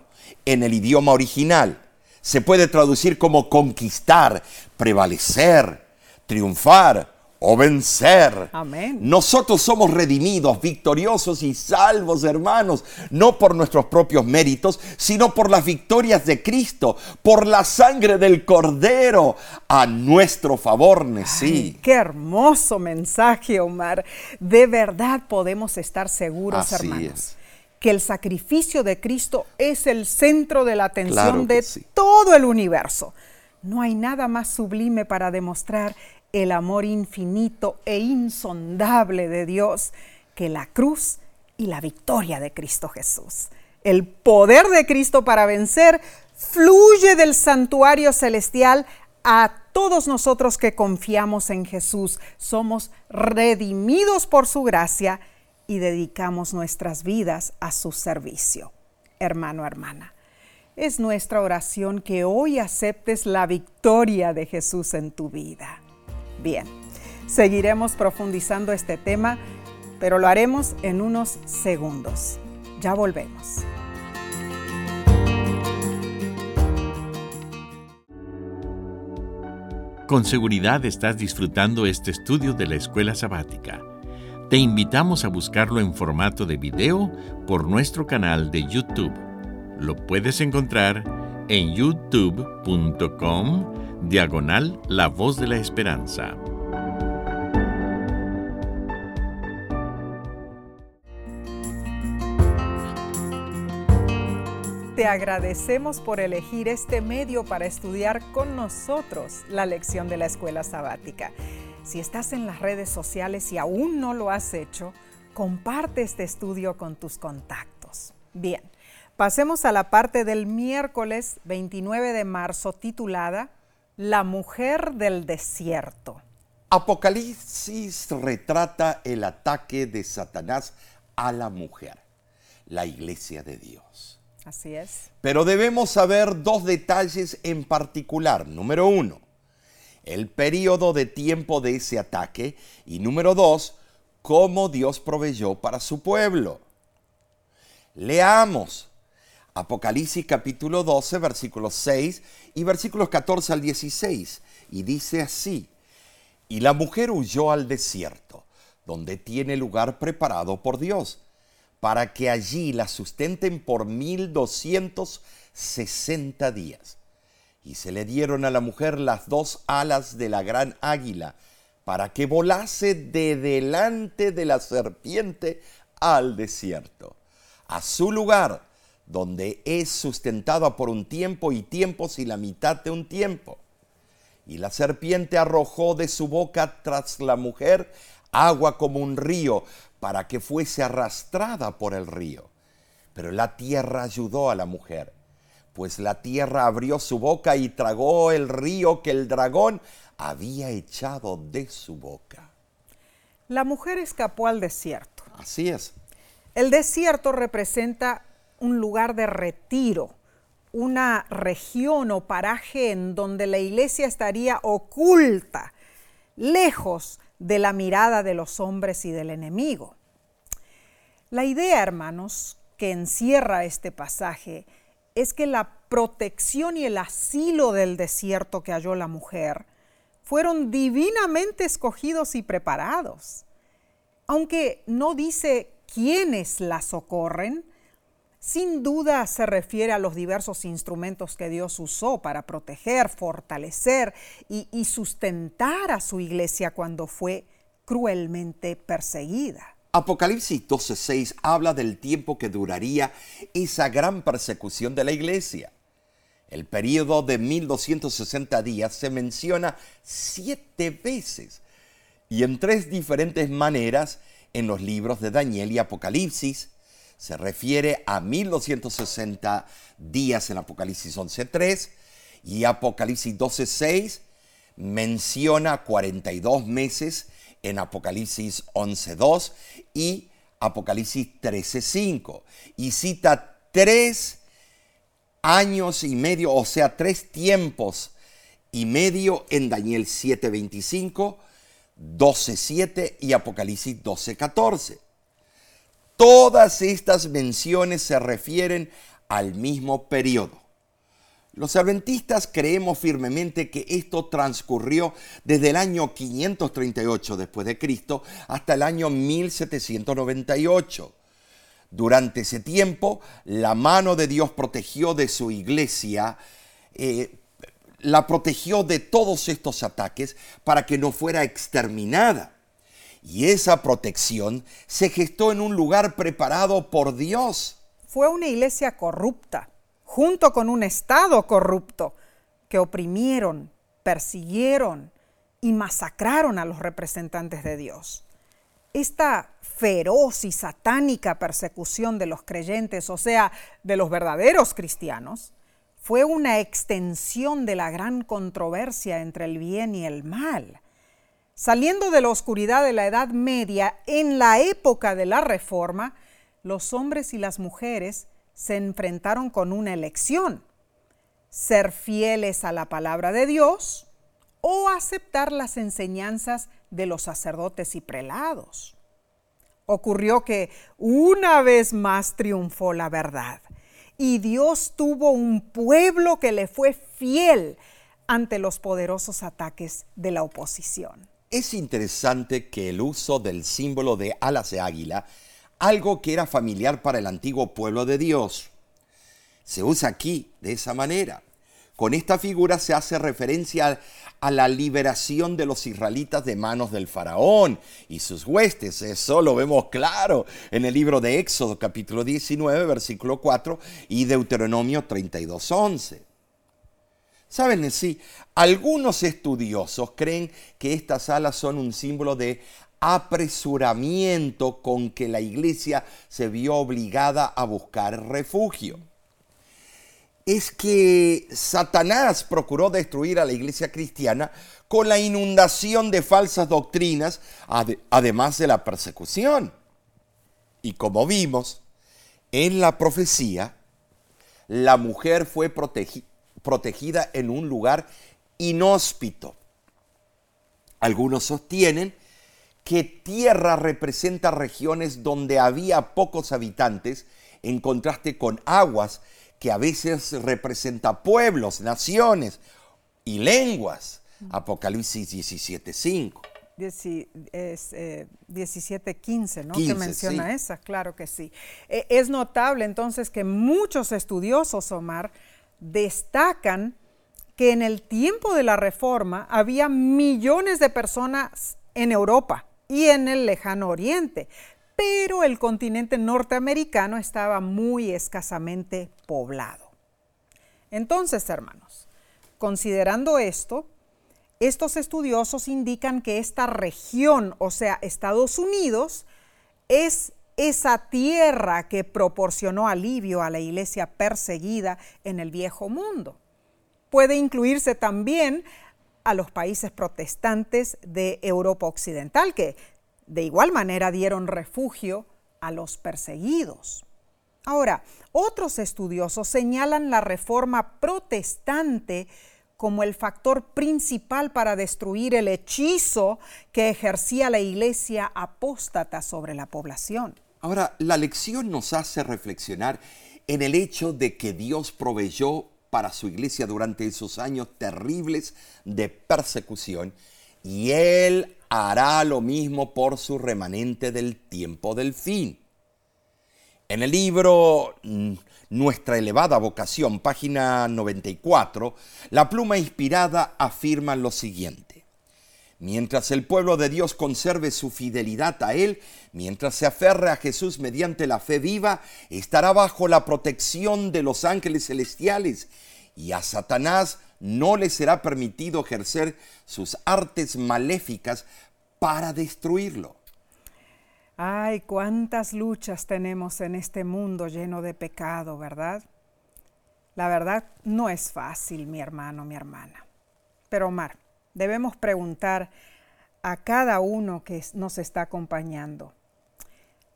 en el idioma original. Se puede traducir como conquistar, prevalecer, triunfar o vencer. Amén. Nosotros somos redimidos, victoriosos y salvos, hermanos, no por nuestros propios méritos, sino por las victorias de Cristo, por la sangre del Cordero a nuestro favor, sí. Qué hermoso mensaje, Omar. De verdad podemos estar seguros, hermanos. que el sacrificio de Cristo es el centro de la atención de todo el universo. No hay nada más sublime para demostrar el amor infinito e insondable de Dios que la cruz y la victoria de Cristo Jesús. El poder de Cristo para vencer fluye del santuario celestial a todos nosotros que confiamos en Jesús. Somos redimidos por su gracia y dedicamos nuestras vidas a su servicio. Hermano, hermana, es nuestra oración que hoy aceptes la victoria de Jesús en tu vida. Bien, seguiremos profundizando este tema, pero lo haremos en unos segundos. Ya volvemos. Con seguridad estás disfrutando este estudio de la escuela sabática. Te invitamos a buscarlo en formato de video por nuestro canal de YouTube. Lo puedes encontrar en youtube.com diagonal La Voz de la Esperanza. Te agradecemos por elegir este medio para estudiar con nosotros la lección de la escuela sabática. Si estás en las redes sociales y aún no lo has hecho, comparte este estudio con tus contactos. Bien, pasemos a la parte del miércoles 29 de marzo titulada la mujer del desierto. Apocalipsis retrata el ataque de Satanás a la mujer, la iglesia de Dios. Así es. Pero debemos saber dos detalles en particular. Número uno, el periodo de tiempo de ese ataque. Y número dos, cómo Dios proveyó para su pueblo. Leamos Apocalipsis capítulo 12, versículos 6 y versículos 14 al 16. Y dice así, y la mujer huyó al desierto, donde tiene lugar preparado por Dios, para que allí la sustenten por mil doscientos sesenta días. Y se le dieron a la mujer las dos alas de la gran águila, para que volase de delante de la serpiente al desierto, a su lugar, donde es sustentada por un tiempo y tiempos y la mitad de un tiempo. Y la serpiente arrojó de su boca tras la mujer agua como un río, para que fuese arrastrada por el río. Pero la tierra ayudó a la mujer, pues la tierra abrió su boca y tragó el río que el dragón había echado de su boca. La mujer escapó al desierto. Así es. El desierto representa un lugar de retiro, una región o paraje en donde la iglesia estaría oculta, lejos de la mirada de los hombres y del enemigo. La idea, hermanos, que encierra este pasaje es que la protección y el asilo del desierto que halló la mujer fueron divinamente escogidos y preparados. Aunque no dice quiénes la socorren, sin duda se refiere a los diversos instrumentos que Dios usó para proteger, fortalecer y, sustentar a su iglesia cuando fue cruelmente perseguida. Apocalipsis 12:6 habla del tiempo que duraría esa gran persecución de la iglesia. El periodo de 1260 días se menciona siete veces y en tres diferentes maneras en los libros de Daniel y Apocalipsis, se refiere a 1260 días en Apocalipsis 11.3 y Apocalipsis 12.6 menciona 42 meses en Apocalipsis 11.2 y Apocalipsis 13.5 y cita tres años y medio, o sea, tres tiempos y medio en Daniel 7.25, 12.7 y Apocalipsis 12.14. Todas estas menciones se refieren al mismo periodo. Los adventistas creemos firmemente que esto transcurrió desde el año 538 después de Cristo hasta el año 1798. Durante ese tiempo, la mano de Dios protegió de su iglesia, eh, la protegió de todos estos ataques para que no fuera exterminada. Y esa protección se gestó en un lugar preparado por Dios. Fue una iglesia corrupta junto con un Estado corrupto que oprimieron, persiguieron y masacraron a los representantes de Dios. Esta feroz y satánica persecución de los creyentes, o sea, de los verdaderos cristianos, fue una extensión de la gran controversia entre el bien y el mal. Saliendo de la oscuridad de la Edad Media, en la época de la Reforma, los hombres y las mujeres se enfrentaron con una elección, ser fieles a la palabra de Dios o aceptar las enseñanzas de los sacerdotes y prelados. Ocurrió que una vez más triunfó la verdad y Dios tuvo un pueblo que le fue fiel ante los poderosos ataques de la oposición. Es interesante que el uso del símbolo de alas de águila algo que era familiar para el antiguo pueblo de Dios. Se usa aquí de esa manera. Con esta figura se hace referencia a la liberación de los israelitas de manos del faraón y sus huestes. Eso lo vemos claro en el libro de Éxodo capítulo 19, versículo 4 y Deuteronomio 32, 11. Saben, sí, algunos estudiosos creen que estas alas son un símbolo de apresuramiento con que la iglesia se vio obligada a buscar refugio. Es que Satanás procuró destruir a la iglesia cristiana con la inundación de falsas doctrinas, además de la persecución. Y como vimos en la profecía, la mujer fue protegida en un lugar inhóspito. Algunos sostienen que tierra representa regiones donde había pocos habitantes en contraste con aguas que a veces representa pueblos, naciones y lenguas. Apocalipsis 17.5. Es 17.15, eh, ¿no? que menciona esa, claro que sí. E, es notable entonces que muchos estudiosos, Omar, destacan que en el tiempo de la Reforma había millones de personas en Europa y en el lejano oriente, pero el continente norteamericano estaba muy escasamente poblado. Entonces, hermanos, considerando esto, estos estudiosos indican que esta región, o sea, Estados Unidos, es esa tierra que proporcionó alivio a la iglesia perseguida en el viejo mundo. Puede incluirse también a los países protestantes de Europa Occidental, que de igual manera dieron refugio a los perseguidos. Ahora, otros estudiosos señalan la reforma protestante como el factor principal para destruir el hechizo que ejercía la iglesia apóstata sobre la población. Ahora, la lección nos hace reflexionar en el hecho de que Dios proveyó para su iglesia durante esos años terribles de persecución y Él hará lo mismo por su remanente del tiempo del fin. En el libro mm, Nuestra elevada vocación, página 94, la pluma inspirada afirma lo siguiente. Mientras el pueblo de Dios conserve su fidelidad a Él, mientras se aferre a Jesús mediante la fe viva, estará bajo la protección de los ángeles celestiales y a Satanás no le será permitido ejercer sus artes maléficas para destruirlo. Ay, cuántas luchas tenemos en este mundo lleno de pecado, ¿verdad? La verdad no es fácil, mi hermano, mi hermana. Pero Omar, debemos preguntar a cada uno que nos está acompañando,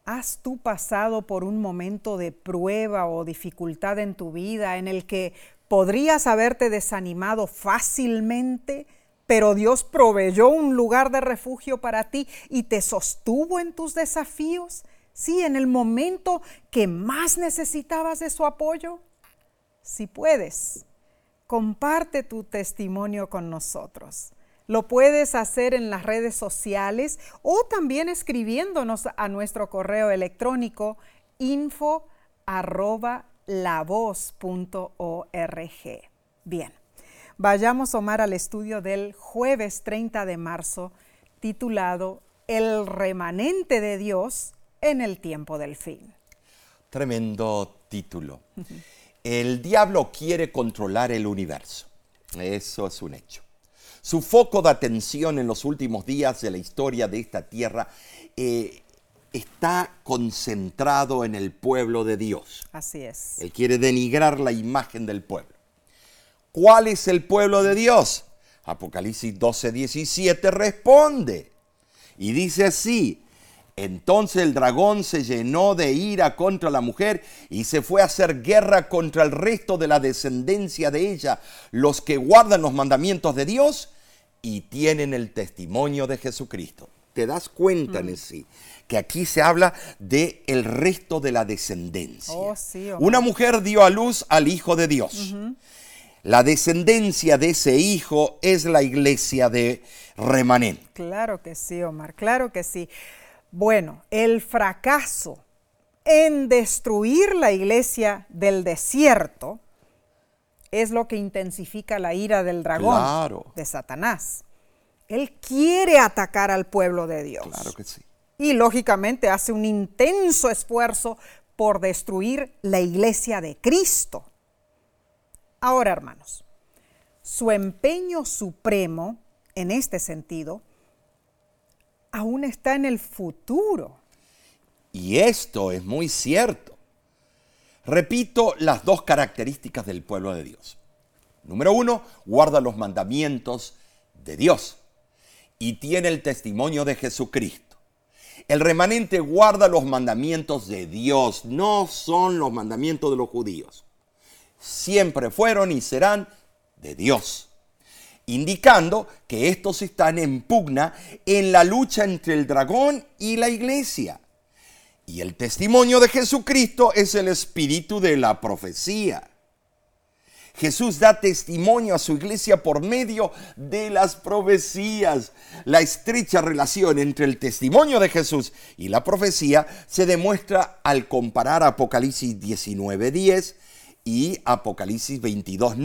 ¿has tú pasado por un momento de prueba o dificultad en tu vida en el que podrías haberte desanimado fácilmente? pero Dios proveyó un lugar de refugio para ti y te sostuvo en tus desafíos. Sí, en el momento que más necesitabas de su apoyo. Si puedes, comparte tu testimonio con nosotros. Lo puedes hacer en las redes sociales o también escribiéndonos a nuestro correo electrónico info arroba Bien. Vayamos, Omar, al estudio del jueves 30 de marzo, titulado El remanente de Dios en el tiempo del fin. Tremendo título. El diablo quiere controlar el universo. Eso es un hecho. Su foco de atención en los últimos días de la historia de esta tierra eh, está concentrado en el pueblo de Dios. Así es. Él quiere denigrar la imagen del pueblo. ¿Cuál es el pueblo de Dios? Apocalipsis 12, 17 responde y dice así, entonces el dragón se llenó de ira contra la mujer y se fue a hacer guerra contra el resto de la descendencia de ella, los que guardan los mandamientos de Dios y tienen el testimonio de Jesucristo. ¿Te das cuenta, mm. Que aquí se habla de el resto de la descendencia. Oh, Una mujer dio a luz al Hijo de Dios. La descendencia de ese hijo es la iglesia de remanente. Claro que sí, Omar, claro que sí. Bueno, el fracaso en destruir la iglesia del desierto es lo que intensifica la ira del dragón de Satanás. Él quiere atacar al pueblo de Dios. Claro que sí. Y lógicamente hace un intenso esfuerzo por destruir la iglesia de Cristo. Ahora, hermanos, su empeño supremo en este sentido aún está en el futuro. Y esto es muy cierto. Repito las dos características del pueblo de Dios. Número uno, guarda los mandamientos de Dios y tiene el testimonio de Jesucristo. El remanente guarda los mandamientos de Dios, no son los mandamientos de los judíos siempre fueron y serán de Dios, indicando que estos están en pugna en la lucha entre el dragón y la iglesia. Y el testimonio de Jesucristo es el espíritu de la profecía. Jesús da testimonio a su iglesia por medio de las profecías. La estrecha relación entre el testimonio de Jesús y la profecía se demuestra al comparar Apocalipsis 19:10 y Apocalipsis 22,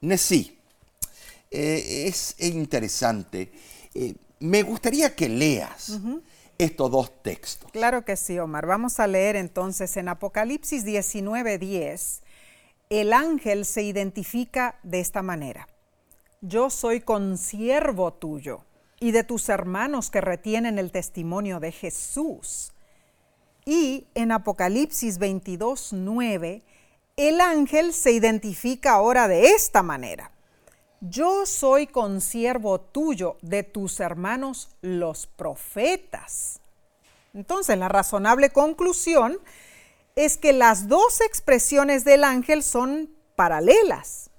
9. Sí, eh, es interesante. Eh, me gustaría que leas estos dos textos. Claro que sí, Omar. Vamos a leer entonces en Apocalipsis 19, 10. El ángel se identifica de esta manera. Yo soy consiervo tuyo y de tus hermanos que retienen el testimonio de Jesús y en Apocalipsis 22, 9, el ángel se identifica ahora de esta manera. Yo soy consiervo tuyo de tus hermanos los profetas. Entonces la razonable conclusión es que las dos expresiones del ángel son paralelas.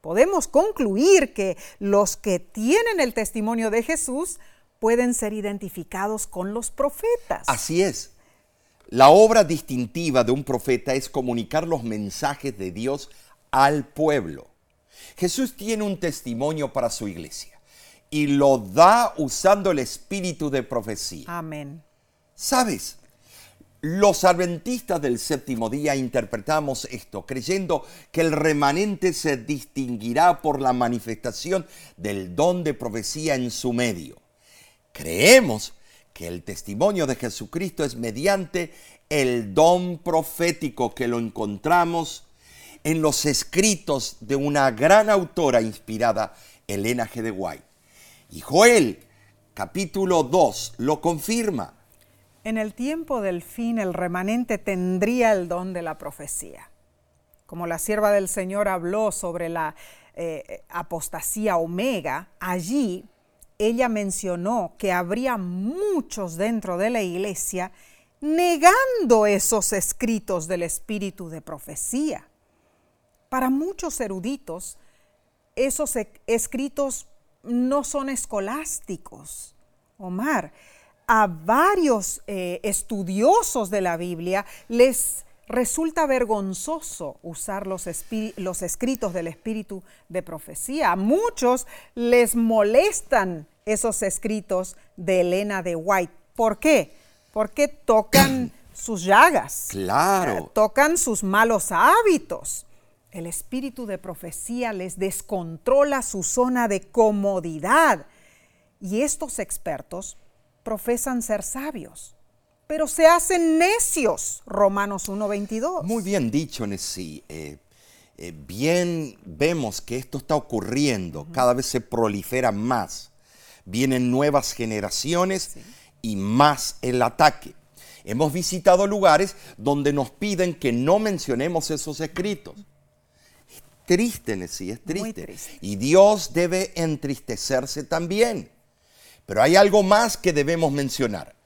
Podemos concluir que los que tienen el testimonio de Jesús pueden ser identificados con los profetas. Así es. La obra distintiva de un profeta es comunicar los mensajes de Dios al pueblo. Jesús tiene un testimonio para su iglesia y lo da usando el espíritu de profecía. Amén. ¿Sabes? Los adventistas del séptimo día interpretamos esto creyendo que el remanente se distinguirá por la manifestación del don de profecía en su medio. Creemos que el testimonio de Jesucristo es mediante el don profético que lo encontramos en los escritos de una gran autora inspirada, Elena G. Y Joel, capítulo 2, lo confirma. En el tiempo del fin el remanente tendría el don de la profecía. Como la sierva del Señor habló sobre la eh, apostasía omega, allí ella mencionó que habría muchos dentro de la iglesia negando esos escritos del espíritu de profecía. Para muchos eruditos, esos e, escritos no son escolásticos. Omar, a varios eh, estudiosos de la Biblia les resulta vergonzoso usar los, los, escritos del espíritu de profecía. A muchos les molestan esos escritos de Elena de White. ¿Por qué? Porque tocan sus llagas. Claro. Eh, tocan sus malos hábitos. El espíritu de profecía les descontrola su zona de comodidad. Y estos expertos profesan ser sabios pero se hacen necios. Romanos 1.22. Muy bien dicho, Nessie. Eh, eh, bien vemos que esto está ocurriendo, cada vez se prolifera más. Vienen nuevas generaciones y más el ataque. Hemos visitado lugares donde nos piden que no mencionemos esos escritos. Es triste, Nessie, es triste. Y Dios debe entristecerse también. Pero hay algo más que debemos mencionar.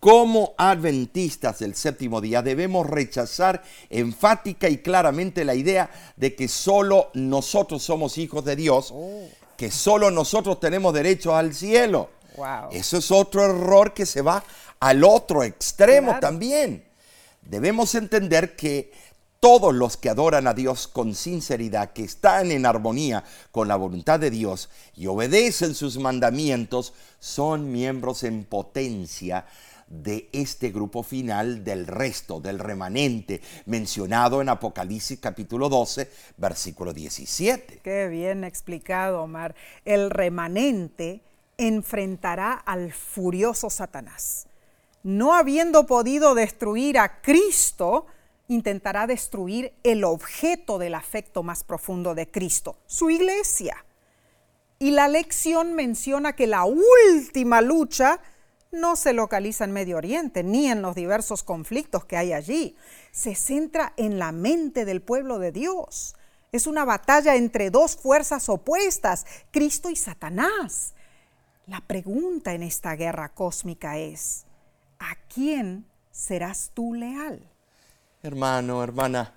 Como adventistas del séptimo día debemos rechazar enfática y claramente la idea de que solo nosotros somos hijos de Dios, oh. que solo nosotros tenemos derecho al cielo. Eso es otro error que se va al otro extremo también. Debemos entender que todos los que adoran a Dios con sinceridad, que están en armonía con la voluntad de Dios y obedecen sus mandamientos, son miembros en potencia de este grupo final del resto, del remanente, mencionado en Apocalipsis capítulo 12, versículo 17. Qué bien explicado, Omar. El remanente enfrentará al furioso Satanás. No habiendo podido destruir a Cristo, intentará destruir el objeto del afecto más profundo de Cristo, su iglesia. Y la lección menciona que la última lucha no se localiza en Medio Oriente ni en los diversos conflictos que hay allí. Se centra en la mente del pueblo de Dios. Es una batalla entre dos fuerzas opuestas, Cristo y Satanás. La pregunta en esta guerra cósmica es, ¿a quién serás tú leal? Hermano, hermana,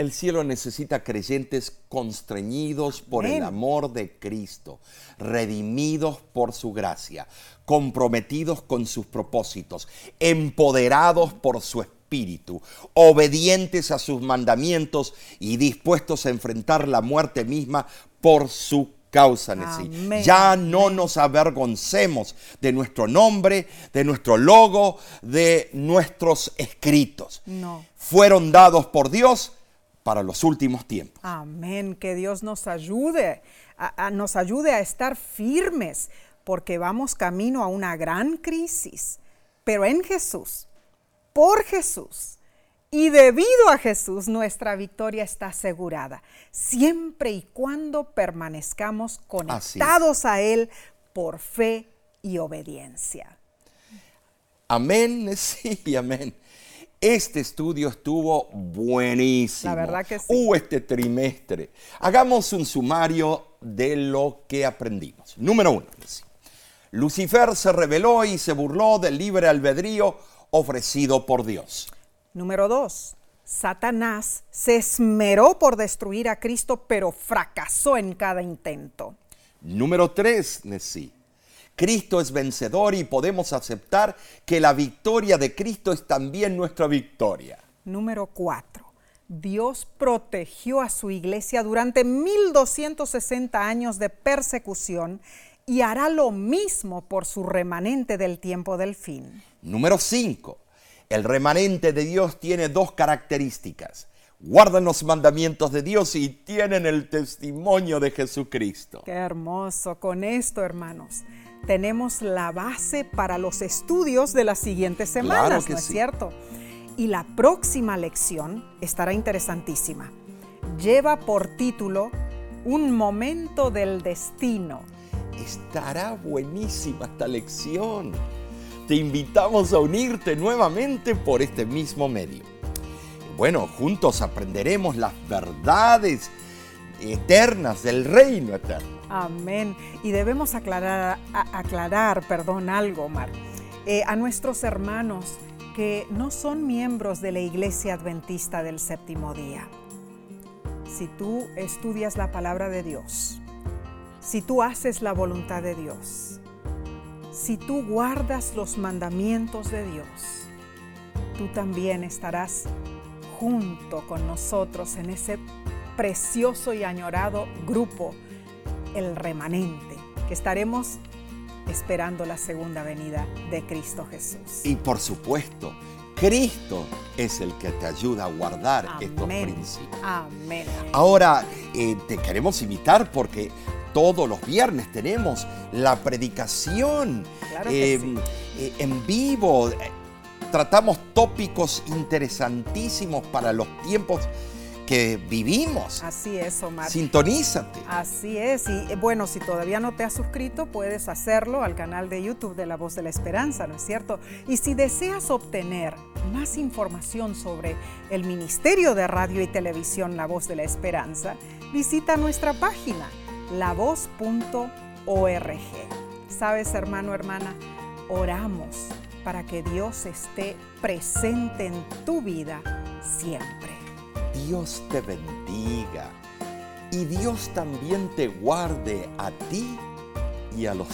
el cielo necesita creyentes constreñidos por el amor de Cristo, redimidos por su gracia, comprometidos con sus propósitos, empoderados por su espíritu, obedientes a sus mandamientos y dispuestos a enfrentar la muerte misma por su causa en Ya no nos avergoncemos de nuestro nombre, de nuestro logo, de nuestros escritos. No. Fueron dados por Dios para los últimos tiempos. Amén, que Dios nos ayude, a, nos ayude a estar firmes, porque vamos camino a una gran crisis, pero en Jesús, por Jesús. Y debido a Jesús, nuestra victoria está asegurada, siempre y cuando permanezcamos conectados a Él por fe y obediencia. Amén, sí, amén. Este estudio estuvo buenísimo. La verdad que sí. Uh, este trimestre. Hagamos un sumario de lo que aprendimos. Número uno. Lucifer se rebeló y se burló del libre albedrío ofrecido por Dios. Número dos. Satanás se esmeró por destruir a Cristo, pero fracasó en cada intento. Número tres, Nessie. Cristo es vencedor y podemos aceptar que la victoria de Cristo es también nuestra victoria. Número 4. Dios protegió a su iglesia durante 1260 años de persecución y hará lo mismo por su remanente del tiempo del fin. Número 5. El remanente de Dios tiene dos características. Guardan los mandamientos de Dios y tienen el testimonio de Jesucristo. Qué hermoso. Con esto, hermanos, tenemos la base para los estudios de las siguientes semanas, ¿no es cierto? Y la próxima lección estará interesantísima. Lleva por título Un momento del destino. Estará buenísima esta lección. Te invitamos a unirte nuevamente por este mismo medio. Bueno, juntos aprenderemos las verdades eternas del reino eterno. Amén. Y debemos aclarar, aclarar perdón, algo, Mar, eh, a nuestros hermanos que no son miembros de la Iglesia Adventista del Séptimo Día. Si tú estudias la palabra de Dios, si tú haces la voluntad de Dios, si tú guardas los mandamientos de Dios, tú también estarás junto con nosotros en ese precioso y añorado grupo, el remanente, que estaremos esperando la segunda venida de Cristo Jesús. Y por supuesto, Cristo es el que te ayuda a guardar estos principios. Amén. Ahora, eh, te queremos invitar porque todos los viernes tenemos la predicación em, eh, en vivo. Tratamos tópicos interesantísimos para los tiempos que vivimos. Así es, Omar. Sintonízate. Así es. Y eh, bueno, si todavía no te has suscrito, puedes hacerlo al canal de YouTube de La Voz de la Esperanza, ¿no es cierto? Y si deseas obtener más información sobre el Ministerio de Radio y Televisión La Voz de la Esperanza, visita nuestra página lavoz.org. ¿Sabes, hermano, hermana? Oramos para que Dios esté presente en tu vida siempre. Dios te bendiga y Dios también te guarde a ti y a los.